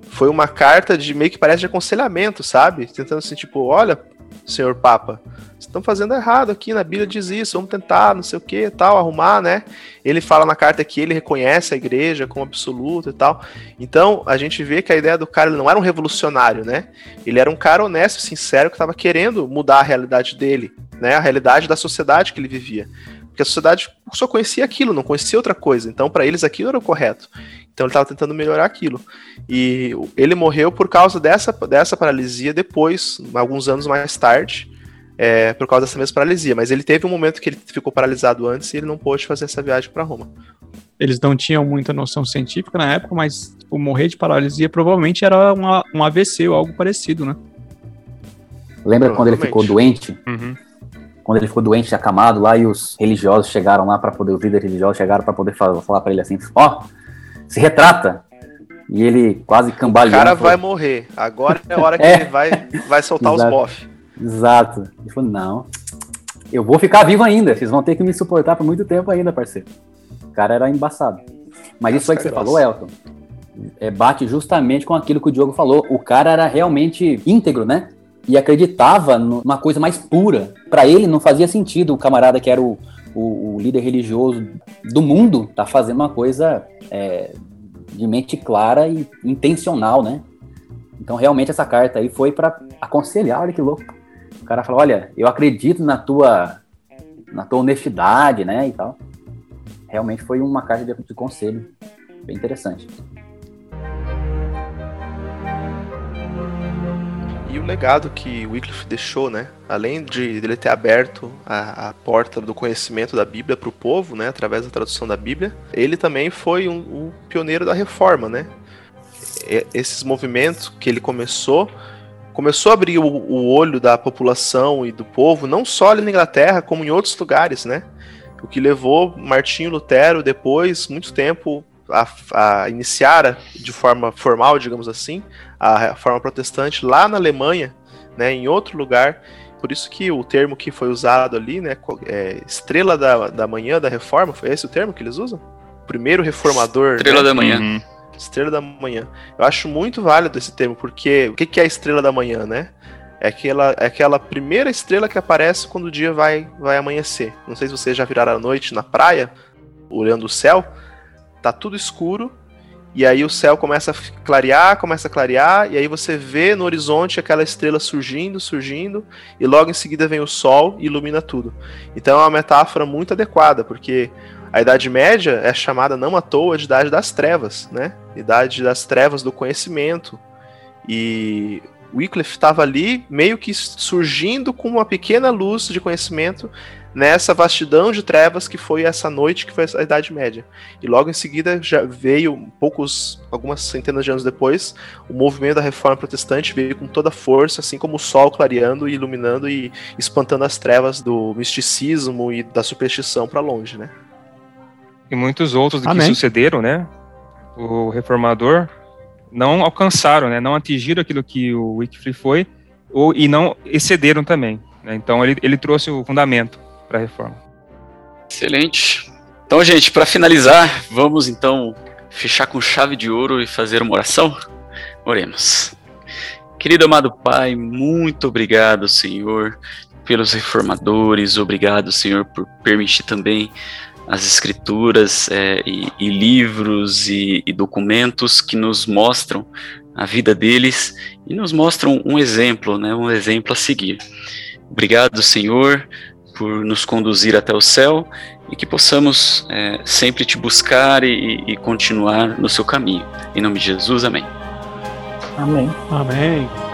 Speaker 8: Foi uma carta de meio que parece de aconselhamento, sabe? Tentando assim, tipo, olha, senhor Papa, estão fazendo errado aqui, na Bíblia diz isso, vamos tentar, não sei o que, tal, arrumar, né? Ele fala na carta que ele reconhece a igreja como absoluta e tal. Então, a gente vê que a ideia do cara ele não era um revolucionário, né? Ele era um cara honesto, sincero, que estava querendo mudar a realidade dele, né? A realidade da sociedade que ele vivia. Porque a sociedade só conhecia aquilo, não conhecia outra coisa. Então, para eles, aquilo era o correto. Então, ele estava tentando melhorar aquilo. E ele morreu por causa dessa, dessa paralisia depois, alguns anos mais tarde, é, por causa dessa mesma paralisia. Mas ele teve um momento que ele ficou paralisado antes e ele não pôde fazer essa viagem para Roma.
Speaker 1: Eles não tinham muita noção científica na época, mas tipo, morrer de paralisia provavelmente era uma, um AVC ou algo parecido, né?
Speaker 4: Lembra quando ele ficou doente?
Speaker 7: Uhum.
Speaker 4: Quando ele ficou doente, acamado lá, e os religiosos chegaram lá para poder, os líderes religiosos chegaram para poder falar, falar para ele assim: ó, se retrata. E ele quase
Speaker 8: O
Speaker 4: cambaleando.
Speaker 8: cara
Speaker 4: falou,
Speaker 8: vai morrer. Agora é a hora que [laughs]
Speaker 4: É.
Speaker 8: ele vai, vai soltar os
Speaker 4: Exato.
Speaker 8: bof.
Speaker 4: Exato. Ele falou: não, eu vou ficar vivo ainda. Vocês vão ter que me suportar por muito tempo ainda, parceiro. O cara era embaçado. Mas isso aí que você falou, Elton, é, bate justamente com aquilo que o Diogo falou. O cara era realmente íntegro, né? E acreditava numa coisa mais pura. Pra ele não fazia sentido o camarada que era o, o- o líder religioso do mundo tá fazendo uma coisa é, de mente clara e intencional, né? Então realmente essa carta aí foi pra aconselhar, olha que louco. O cara falou, olha, eu acredito na tua na tua honestidade, né, e tal. Realmente foi uma carta de, de conselho, bem interessante.
Speaker 8: E o legado que Wycliffe deixou, né? Além de ele ter aberto a, a porta do conhecimento da Bíblia para o povo, né? Através da tradução da Bíblia, ele também foi um, um pioneiro da reforma, né? E- esses movimentos que ele começou, começou a abrir o, o olho da população e do povo, não só ali na Inglaterra, como em outros lugares, né? O que levou Martinho Lutero depois, muito tempo, a, a iniciar a- de forma formal, digamos assim, a reforma protestante lá na Alemanha, né, em outro lugar. Por isso que o termo que foi usado ali, né, é, estrela da, da manhã da reforma, foi esse o termo que eles usam? Primeiro reformador.
Speaker 3: Estrela
Speaker 8: né?
Speaker 3: da manhã.
Speaker 7: Uhum.
Speaker 8: Estrela da manhã. Eu acho muito válido esse termo, porque o que que é a estrela da manhã, né? É aquela, é aquela primeira estrela que aparece quando o dia vai, vai amanhecer. Não sei se vocês já viraram a noite na praia, olhando o céu, tá tudo escuro, e aí o céu começa a clarear, começa a clarear, e aí você vê no horizonte aquela estrela surgindo, surgindo, e logo em seguida vem o sol e ilumina tudo. Então é uma metáfora muito adequada, porque a Idade Média é chamada não à toa de Idade das Trevas, né? Idade das Trevas do conhecimento. E Wycliffe estava ali meio que surgindo com uma pequena luz de conhecimento nessa vastidão de trevas que foi essa noite que foi a Idade Média. E logo em seguida já veio poucos algumas centenas de anos depois, o movimento da Reforma Protestante veio com toda força, assim como o sol clareando e iluminando e espantando as trevas do misticismo e da superstição para longe, né?
Speaker 7: E muitos outros
Speaker 1: Amém.
Speaker 7: que sucederam, né? O reformador não alcançaram, né? Não atingiram aquilo que o Wycliffe foi ou, e não excederam também. né? Então ele, ele trouxe o fundamento para a reforma.
Speaker 3: Excelente. Então, gente, para finalizar, vamos então fechar com chave de ouro e fazer uma oração? Oremos. Querido amado Pai, muito obrigado, Senhor, pelos reformadores, obrigado, Senhor, por permitir também as escrituras é, e, e livros e, e documentos que nos mostram a vida deles e nos mostram um exemplo, né, um exemplo a seguir. Obrigado, Senhor, por nos conduzir até o céu e que possamos é, sempre te buscar e, e continuar no seu caminho. Em nome de Jesus, amém.
Speaker 5: Amém.
Speaker 1: Amém.